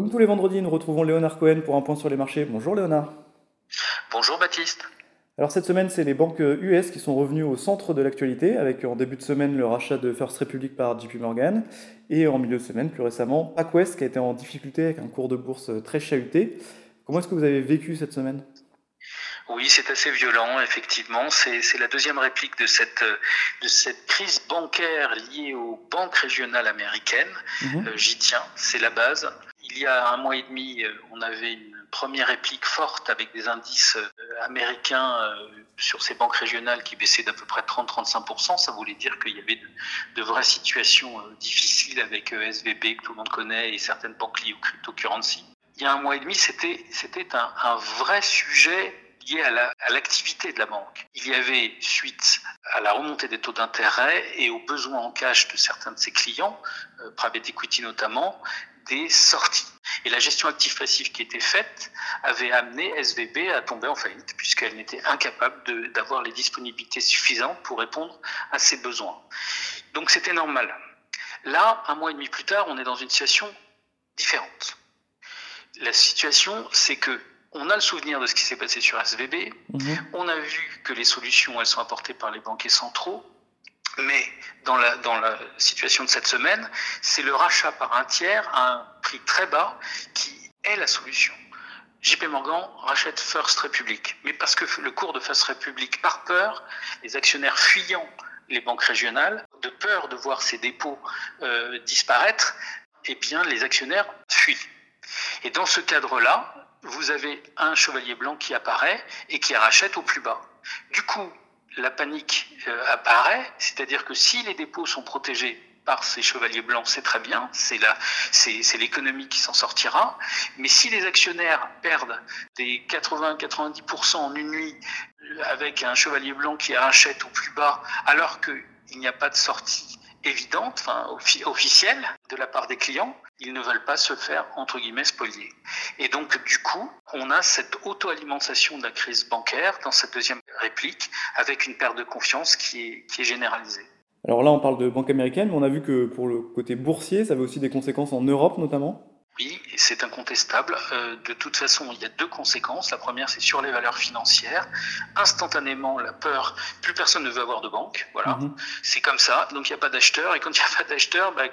Comme tous les vendredis, nous retrouvons Léonard Cohen pour un point sur les marchés. Bonjour Léonard. Bonjour Baptiste. Alors cette semaine, c'est les banques US qui sont revenues au centre de l'actualité, avec en début de semaine le rachat de First Republic par JP Morgan, et en milieu de semaine, plus récemment, PacWest qui a été en difficulté avec un cours de bourse très chahuté. Comment est-ce que vous avez vécu cette semaine? Oui, c'est assez violent, effectivement. C'est la deuxième réplique de cette, de cette crise bancaire liée aux banques régionales américaines. Mhm. Euh, j'y tiens, c'est la base. Il y a un mois et demi, euh, on avait une première réplique forte avec des indices euh, américains sur ces banques régionales qui baissaient d'à peu près 30-35%. Ça voulait dire qu'il y avait de, vraies situations difficiles avec SVB que tout le monde connaît et certaines banques liées au cryptocurrency. Il y a un mois et demi, c'était un vrai sujet lié à l'activité de la banque. Il y avait, suite à la remontée des taux d'intérêt et aux besoins en cash de certains de ses clients, euh, private equity notamment, des sorties. Et la gestion active-passive qui était faite avait amené SVB à tomber en faillite, puisqu'elle n'était incapable d'avoir les disponibilités suffisantes pour répondre à ses besoins. Donc c'était normal. Là, un mois et demi plus tard, on est dans une situation différente. La situation, c'est que on a le souvenir de ce qui s'est passé sur SVB. Mhm. On a vu que les solutions, elles sont apportées par les banquiers centraux. Mais dans la, dans la situation de cette semaine, c'est le rachat par un tiers à un prix très bas qui est la solution. JP Morgan rachète First Republic, mais parce que le cours de First Republic, par peur, les actionnaires fuyant les banques régionales, de peur de voir ces dépôts euh, disparaître, eh bien, les actionnaires fuient. Et dans ce cadre-là, vous avez un chevalier blanc qui apparaît et qui rachète au plus bas. Du coup, la panique euh, apparaît, c'est-à-dire que si les dépôts sont protégés par ces chevaliers blancs, c'est très bien, c'est c'est l'économie qui s'en sortira. Mais si les actionnaires perdent des 80-90% en une nuit avec un chevalier blanc qui rachète au plus bas, alors qu'il n'y a pas de sortie évidente, enfin, officielle de la part des clients, ils ne veulent pas se faire, entre guillemets, spolier. Et donc, du coup, on a cette auto-alimentation de la crise bancaire dans cette deuxième réplique, avec une perte de confiance qui est, qui est généralisée. Alors là, on parle de banque américaine, mais on a vu que pour le côté boursier, ça avait aussi des conséquences en Europe notamment c'est incontestable. Euh, de toute façon, il y a deux conséquences. La première, c'est sur les valeurs financières. Instantanément, la peur, plus personne ne veut avoir de banque. Voilà, mhm. c'est comme ça. Donc, il n'y a pas d'acheteur. Et quand il n'y a pas d'acheteur, bah,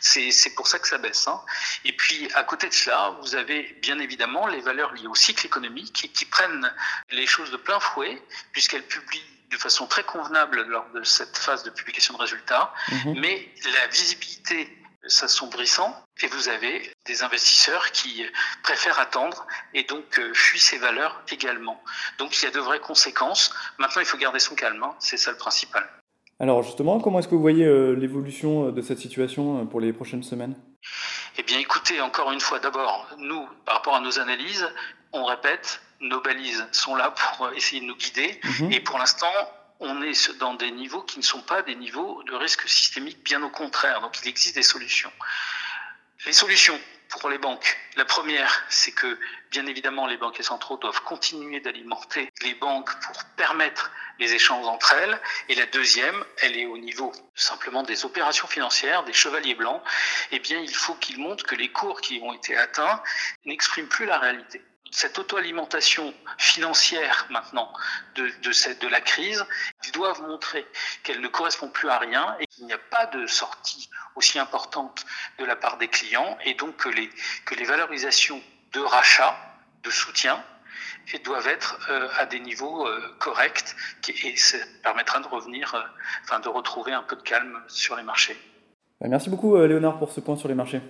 c'est pour ça que ça baisse. Hein. Et puis, à côté de cela, vous avez bien évidemment les valeurs liées au cycle économique qui, qui prennent les choses de plein fouet, puisqu'elles publient de façon très convenable lors de cette phase de publication de résultats. Mhm. Mais la visibilité s'assombrissant et vous avez des investisseurs qui préfèrent attendre et donc euh, fuient ces valeurs également. Donc il y a de vraies conséquences. Maintenant, il faut garder son calme, hein. c'est ça le principal. Alors justement, comment est-ce que vous voyez euh, l'évolution euh, de cette situation pour les prochaines semaines? Eh bien écoutez, encore une fois, d'abord, nous, par rapport à nos analyses, on répète, nos balises sont là pour essayer de nous guider mhm. et pour l'instant, on est dans des niveaux qui ne sont pas des niveaux de risque systémique, bien au contraire. Donc il existe des solutions. Les solutions pour les banques, la première, c'est que bien évidemment les banques centraux doivent continuer d'alimenter les banques pour permettre les échanges entre elles. Et la deuxième, elle est au niveau simplement des opérations financières, des chevaliers blancs. Eh bien, il faut qu'ils montrent que les cours qui ont été atteints n'expriment plus la réalité cette auto-alimentation financière maintenant de, de, cette, de la crise, ils doivent montrer qu'elle ne correspond plus à rien et qu'il n'y a pas de sortie aussi importante de la part des clients et donc que les, que les valorisations de rachat, de soutien, doivent être euh, à des niveaux euh, corrects et ça permettra de revenir, euh, enfin de retrouver un peu de calme sur les marchés. Merci beaucoup Léonard pour ce point sur les marchés.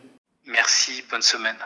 Merci, bonne semaine.